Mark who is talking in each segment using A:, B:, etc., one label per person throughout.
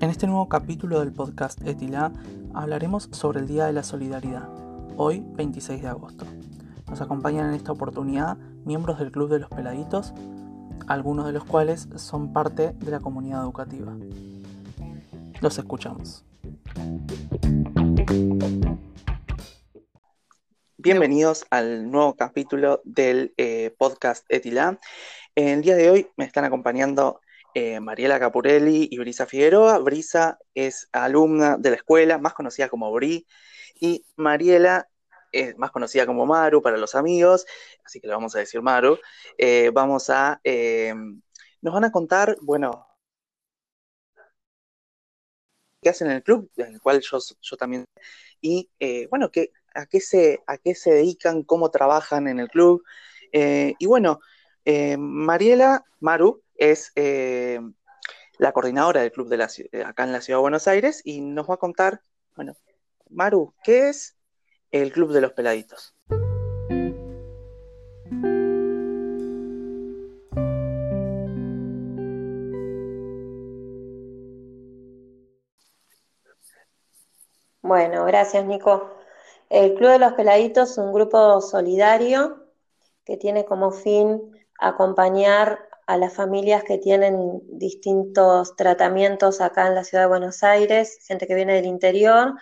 A: En este nuevo capítulo del podcast Etila hablaremos sobre el Día de la Solidaridad, hoy 26 de agosto. Nos acompañan en esta oportunidad miembros del Club de los Peladitos, algunos de los cuales son parte de la comunidad educativa. Los escuchamos. Bienvenidos al nuevo capítulo del eh, podcast Etila. El día de hoy me están acompañando eh, Mariela Capurelli y Brisa Figueroa. Brisa es alumna de la escuela, más conocida como Bri, y Mariela es más conocida como Maru para los amigos, así que le vamos a decir Maru. Eh, vamos a, eh, nos van a contar, bueno, qué hacen en el club, en el cual yo, también, y bueno, que, a, qué se, a qué se dedican, cómo trabajan en el club. y bueno, Mariela, Maru, es eh, la coordinadora del club de la, eh, acá en la Ciudad de Buenos Aires y nos va a contar, bueno, Maru, ¿qué es el Club de los Peladitos?
B: Bueno, gracias Nico. El Club de los Peladitos es un grupo solidario que tiene como fin acompañar a las familias que tienen distintos tratamientos acá en la ciudad de Buenos Aires, gente que viene del interior.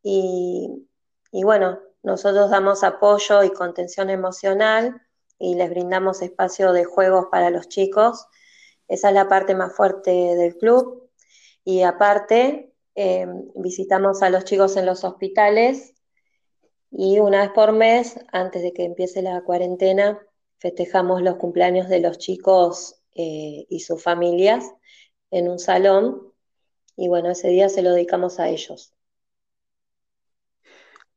B: Y, bueno, nosotros damos apoyo y contención emocional y les brindamos espacio de juegos para los chicos. Esa es la parte más fuerte del club. Y aparte, eh, visitamos a los chicos en los hospitales y una vez por mes, antes de que empiece la cuarentena, festejamos los cumpleaños de los chicos eh, y sus familias en un salón y bueno, ese día se lo dedicamos a ellos.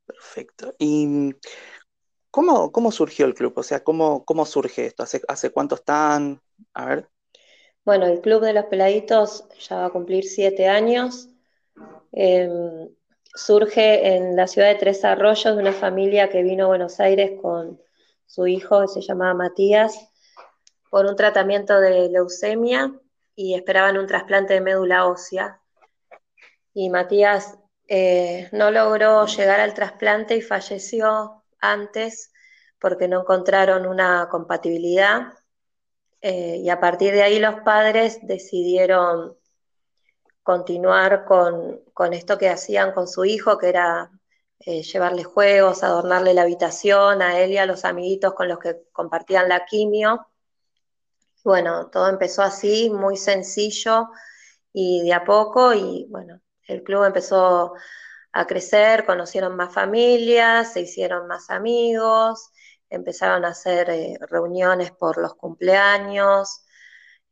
A: Perfecto. ¿Y cómo, cómo surgió el club? O sea, ¿cómo, cómo surge esto? ¿Hace, ¿Hace cuánto están? A ver.
B: Bueno, el Club de los Peladitos ya va a cumplir siete años. Em, surge en la ciudad de Tres Arroyos de una familia que vino a Buenos Aires con su hijo, se llamaba Matías, por un tratamiento de leucemia y esperaban un trasplante de médula ósea. Y Matías eh, no logró llegar al trasplante y falleció antes porque no encontraron una compatibilidad. Eh, y a partir de ahí los padres decidieron continuar con, con, esto que hacían con su hijo, que era eh, llevarle juegos, adornarle la habitación a él y a los amiguitos con los que compartían la quimio. Bueno, todo empezó así, muy sencillo y de a poco, y bueno, el club empezó a crecer, conocieron más familias, se hicieron más amigos, empezaron a hacer eh, reuniones por los cumpleaños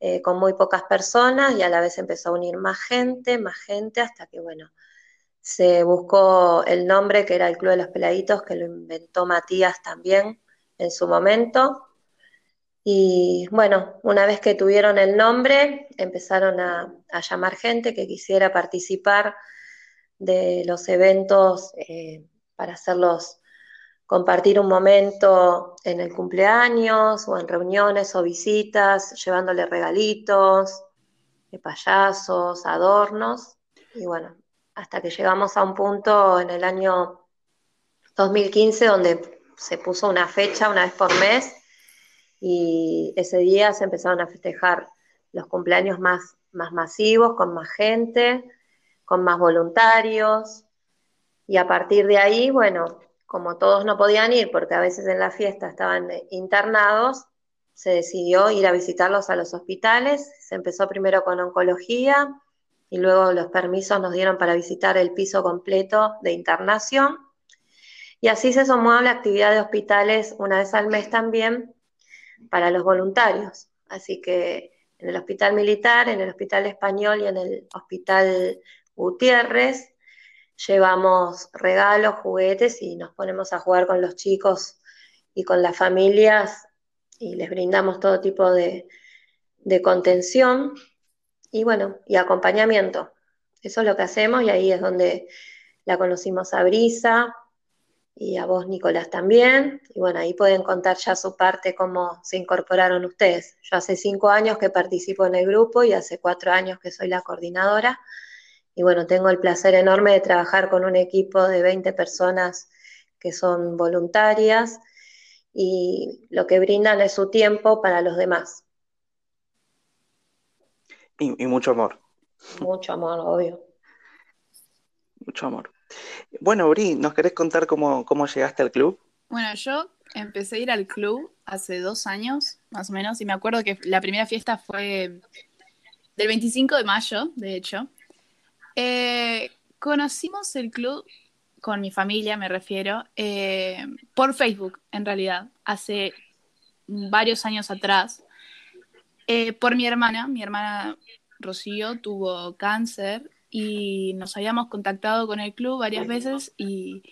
B: eh, con muy pocas personas y a la vez empezó a unir más gente, más gente, hasta que, bueno, se buscó el nombre que era el Club de los Peladitos, que lo inventó Matías también en su momento. Y bueno, una vez que tuvieron el nombre, empezaron a, llamar gente que quisiera participar de los eventos eh, para hacerlos compartir un momento en el cumpleaños o en reuniones o visitas, llevándole regalitos, de payasos, adornos. Y bueno, hasta que llegamos a un punto en el año 2015 donde se puso una fecha una vez por mes y ese día se empezaron a festejar los cumpleaños más, más masivos, con más gente, con más voluntarios. Y a partir de ahí, bueno, como todos no podían ir porque a veces en la fiesta estaban internados, se decidió ir a visitarlos a los hospitales. Se empezó primero con oncología, y luego los permisos nos dieron para visitar el piso completo de internación. Y así se sumó la actividad de hospitales una vez al mes también para los voluntarios. Así que en el hospital militar, en el hospital español y en el hospital Gutiérrez llevamos regalos, juguetes y nos ponemos a jugar con los chicos y con las familias y les brindamos todo tipo de, de contención y bueno, y acompañamiento. Eso es lo que hacemos y ahí es donde la conocimos a Brisa y a vos, Nicolás, también. Y bueno, ahí pueden contar ya su parte, cómo se incorporaron ustedes. Yo hace cinco años que participo en el grupo y hace cuatro años que soy la coordinadora. y bueno, tengo el placer enorme de trabajar con un equipo de 20 personas que son voluntarias y lo que brindan es su tiempo para los demás.
A: Y, mucho amor.
B: Mucho amor, obvio.
A: Mucho amor. Bueno, Bri, ¿nos querés contar cómo, cómo llegaste al club?
C: Bueno, yo empecé a ir al club hace dos años, más o menos, y me acuerdo que la primera fiesta fue del 25 de mayo, de hecho. Eh, conocimos el club con mi familia, me refiero, eh, por Facebook, en realidad, hace varios años atrás, eh, por mi hermana. Mi hermana Rocío tuvo cáncer y nos habíamos contactado con el club varias veces y,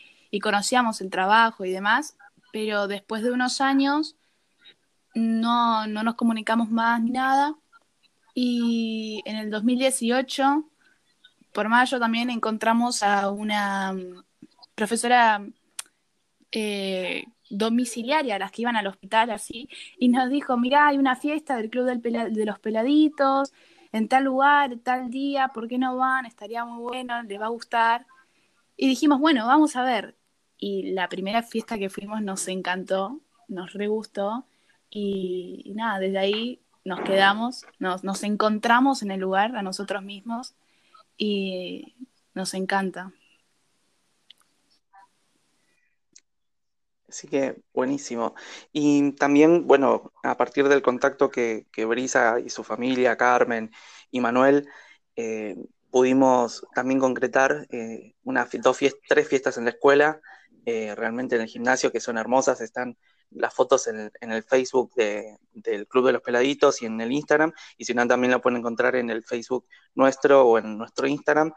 C: conocíamos el trabajo y demás, pero después de unos años no, no nos comunicamos más ni nada. Y en el 2018, por mayo, también encontramos a una profesora eh, domiciliaria, las que iban al hospital así, y nos dijo, mirá, hay una fiesta del Club de los Peladitos, en tal lugar, tal día, ¿por qué no van? Estaría muy bueno, les va a gustar. Y dijimos, bueno, vamos a ver. Y la primera fiesta que fuimos nos encantó, nos re gustó, y, nada, desde ahí nos quedamos, nos, nos encontramos en el lugar a nosotros mismos, y nos encanta.
A: Así que buenísimo. Y también, bueno, a partir del contacto que, que Brisa y su familia, Carmen y Manuel, eh, pudimos también concretar eh, una, dos tres fiestas en la escuela, eh, realmente en el gimnasio, que son hermosas, están las fotos en el, Facebook del Club de los Peladitos y en el Instagram, y si no, también la pueden encontrar en el Facebook nuestro o en nuestro Instagram.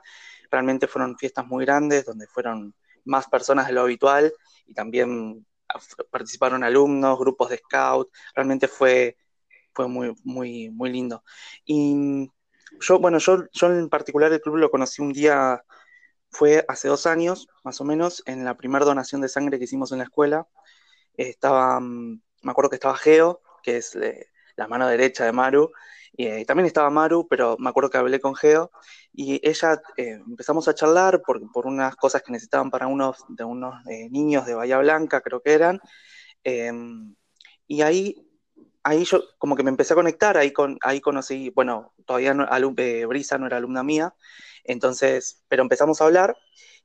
A: Realmente fueron fiestas muy grandes, donde fueron más personas de lo habitual y también participaron alumnos, grupos de scout, realmente fue, fue muy, muy, muy lindo. Y yo, bueno, yo, yo en particular el club lo conocí un día, fue hace dos años, más o menos, en la primera donación de sangre que hicimos en la escuela. Estaba, mm, me acuerdo que estaba Geo, que es eh, la mano derecha de Maru, y eh, también estaba Maru, pero me acuerdo que hablé con Geo y ella eh, empezamos a charlar por, por, unas cosas que necesitaban para unos de unos eh, niños de Bahía Blanca, creo que eran. Em, y ahí, ahí yo como que me empecé a conectar, ahí, con, ahí conocí, bueno, todavía no, Brisa no era alumna mía, entonces, pero empezamos a hablar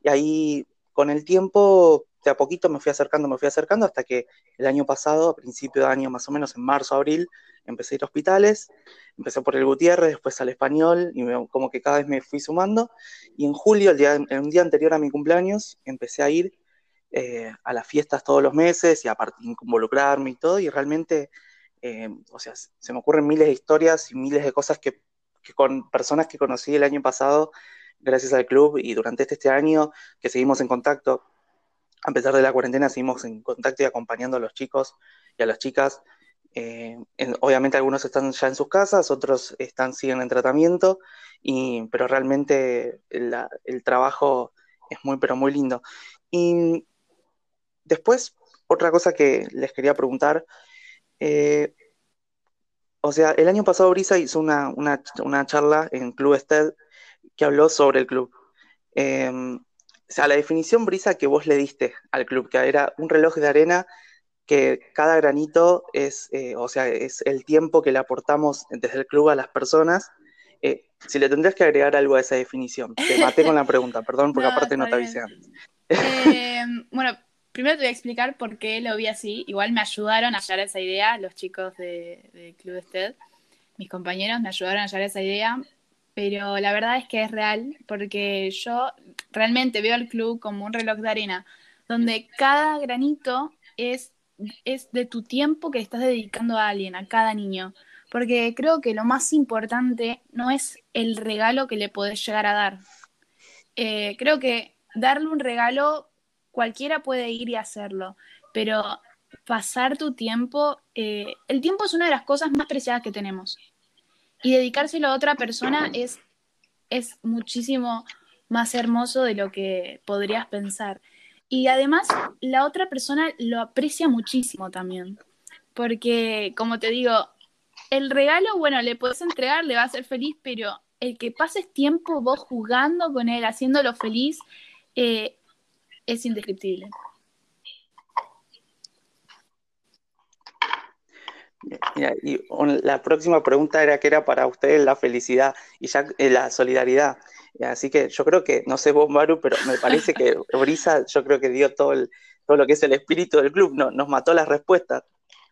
A: y ahí con el tiempo de a poquito me fui acercando, me fui acercando hasta que el año pasado, a principio de año más o menos, en marzo, abril, empecé a ir a hospitales, empecé por el Gutiérrez, después al español, y como que cada vez me fui sumando, y en julio, el día, día anterior a mi cumpleaños, empecé a ir eh, a las fiestas todos los meses y a involucrarme y todo, y realmente, eh, o sea, se me ocurren miles de historias y miles de cosas que con personas que conocí el año pasado, gracias al club, y durante este, este año, que seguimos en contacto, a pesar de la cuarentena, seguimos en contacto y acompañando a los chicos y a las chicas. Eh, obviamente algunos están ya en sus casas, otros están, siguen en tratamiento, y, pero realmente el trabajo es muy, pero muy lindo. Y después, otra cosa que les quería preguntar, eh, o sea, el año pasado Brisa hizo una, charla en Club Ested que habló sobre el club. Em, o sea, la definición brisa que vos le diste al club, que era un reloj de arena que cada granito es, eh, o sea, es el tiempo que le aportamos desde el club a las personas. Eh, si le tendrías que agregar algo a esa definición, te maté con la pregunta, perdón, porque aparte no te avisé antes.
C: Em, bueno, primero te voy a explicar por qué lo vi así. Igual me ayudaron a hallar esa idea los chicos de, de Club Ested, mis compañeros me ayudaron a hallar esa idea pero la verdad es que es real porque yo realmente veo al club como un reloj de arena, donde cada granito es, es de tu tiempo que estás dedicando a alguien, a cada niño. Porque creo que lo más importante no es el regalo que le podés llegar a dar. Eh, creo que darle un regalo, cualquiera puede ir y hacerlo, pero pasar tu tiempo, eh, el tiempo es una de las cosas más preciadas que tenemos y dedicárselo a otra persona es, es muchísimo más hermoso de lo que podrías pensar. Y además, la otra persona lo aprecia muchísimo también. Porque, como te digo, el regalo, bueno, le puedes entregar, le va a hacer feliz, pero el que pases tiempo vos jugando con él, haciéndolo feliz, eh, es indescriptible.
A: Y la próxima pregunta era que era para ustedes la felicidad y ya eh, la solidaridad. Así que yo creo que, no sé vos, Maru, pero me parece que Brisa, yo creo que dio todo, todo lo que es el espíritu del club, no, nos mató las respuestas.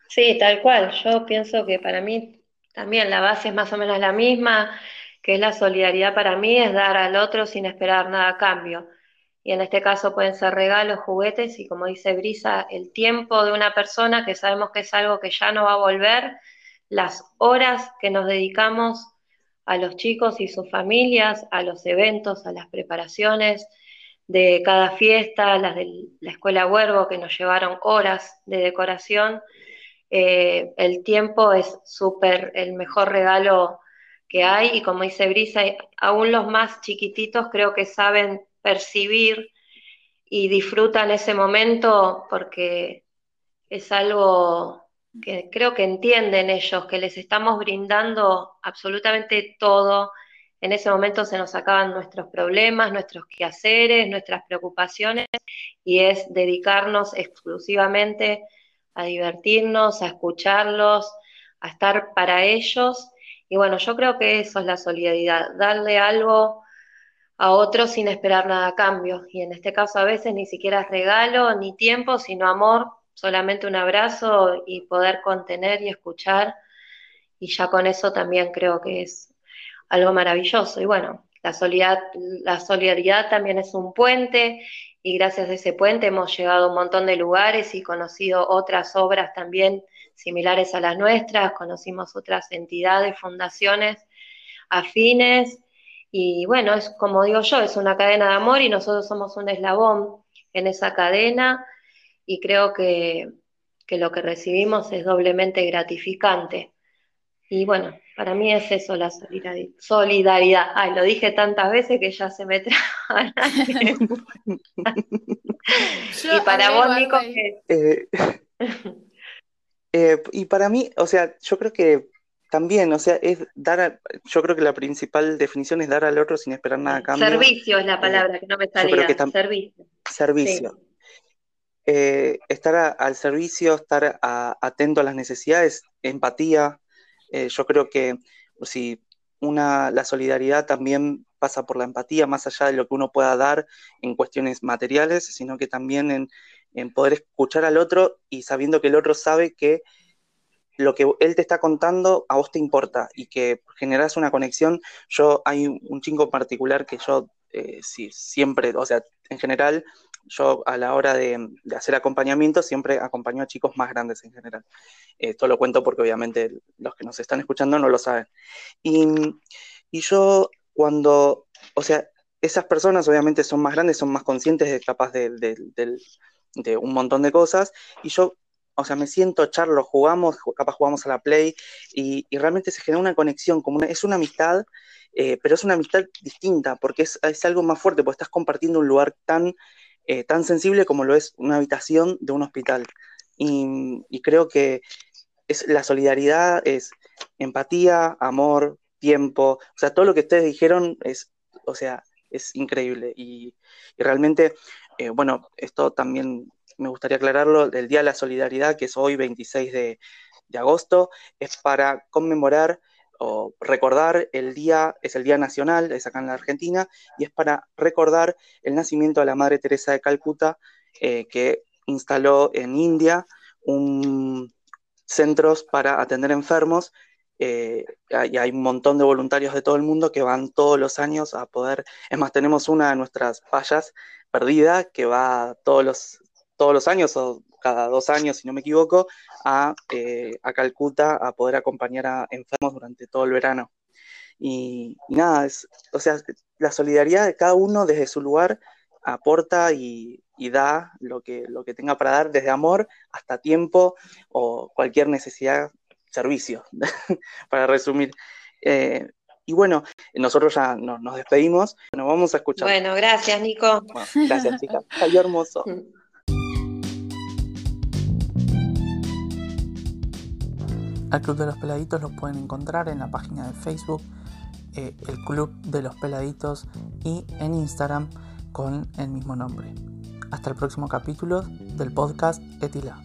B: Sí, tal cual. Yo pienso que para mí también la base es más o menos la misma, que es la solidaridad para mí, es dar al otro sin esperar nada a cambio y en este caso pueden ser regalos, juguetes y como dice Brisa, el tiempo de una persona que sabemos que es algo que ya no va a volver, las horas que nos dedicamos a los chicos y sus familias, a los eventos, a las preparaciones de cada fiesta, las de la escuela Huervo que nos llevaron horas de decoración. Eh, el tiempo es súper el mejor regalo que hay y como dice Brisa, aún los más chiquititos creo que saben percibir y disfrutan ese momento porque es algo que creo que entienden ellos, que les estamos brindando absolutamente todo. En ese momento se nos acaban nuestros problemas, nuestros quehaceres, nuestras preocupaciones y es dedicarnos exclusivamente a divertirnos, a escucharlos, a estar para ellos. Y bueno, yo creo que eso es la solidaridad, darle algo a otros sin esperar nada a cambio. Y en este caso a veces ni siquiera es regalo ni tiempo, sino amor, solamente un abrazo y poder contener y escuchar. Y ya con eso también creo que es algo maravilloso. Y bueno, la solidaridad, la solidaridad también es un puente y gracias a ese puente hemos llegado a un montón de lugares y conocido otras obras también similares a las nuestras, conocimos otras entidades, fundaciones afines y bueno, es como digo yo, es una cadena de amor y nosotros somos un eslabón en esa cadena y creo que, lo que recibimos es doblemente gratificante. Y bueno, para mí es eso la solidaridad. Ay, lo dije tantas veces que ya se me traba. y para vos, Nico,
A: eh, eh, y para mí, o sea, yo creo que también, o sea, es dar, yo creo que la principal definición es dar al otro sin esperar nada a cambio.
B: Servicio es la palabra, que no me salía, servicio.
A: Servicio. Eh, estar al servicio, estar atento a las necesidades, empatía. Eh, yo creo que si una, la solidaridad también pasa por la empatía, más allá de lo que uno pueda dar en cuestiones materiales, sino que también en, en poder escuchar al otro y sabiendo que el otro sabe que lo que él te está contando a vos te importa y que generas una conexión. Yo, hay un chico particular que yo eh, sí, siempre, o sea, en general, yo a la hora de, hacer acompañamiento siempre acompaño a chicos más grandes en general. Esto lo cuento porque obviamente los que nos están escuchando no lo saben. Y, yo cuando, o sea, esas personas obviamente son más grandes, son más conscientes, de, capaz de, de un montón de cosas, y yo o sea, me siento, charlo, jugamos, capaz jugamos a la Play y, realmente se genera una conexión, como es una amistad, eh, pero es una amistad distinta, porque es, algo más fuerte, porque estás compartiendo un lugar tan, eh, tan sensible como lo es una habitación de un hospital. Y, creo que es, la solidaridad es empatía, amor, tiempo, o sea, todo lo que ustedes dijeron es, o sea, es increíble. Y, realmente, eh, bueno, esto también me gustaría aclararlo, el Día de la Solidaridad, que es hoy 26 de, agosto, es para conmemorar o recordar el día, es el Día Nacional, es acá en la Argentina, y es para recordar el nacimiento de la Madre Teresa de Calcuta, eh, que instaló en India un centros para atender enfermos eh, y hay un montón de voluntarios de todo el mundo que van todos los años a poder, es más, tenemos una de nuestras payas perdida que va todos los, todos los años o cada dos años, si no me equivoco, a, eh, a Calcuta a poder acompañar a enfermos durante todo el verano. Y, nada, es, o sea, la solidaridad de cada uno desde su lugar aporta y, da lo que, lo que tenga para dar, desde amor hasta tiempo o cualquier necesidad, servicio, para resumir. Eh, y bueno, nosotros ya nos despedimos. Nos vamos a escuchar.
B: Bueno, gracias, Nico.
A: gracias, chicas. Salió hermoso. Al Club de los Peladitos los pueden encontrar en la página de Facebook eh, el Club de los Peladitos y en Instagram con el mismo nombre. Hasta el próximo capítulo del podcast Etila.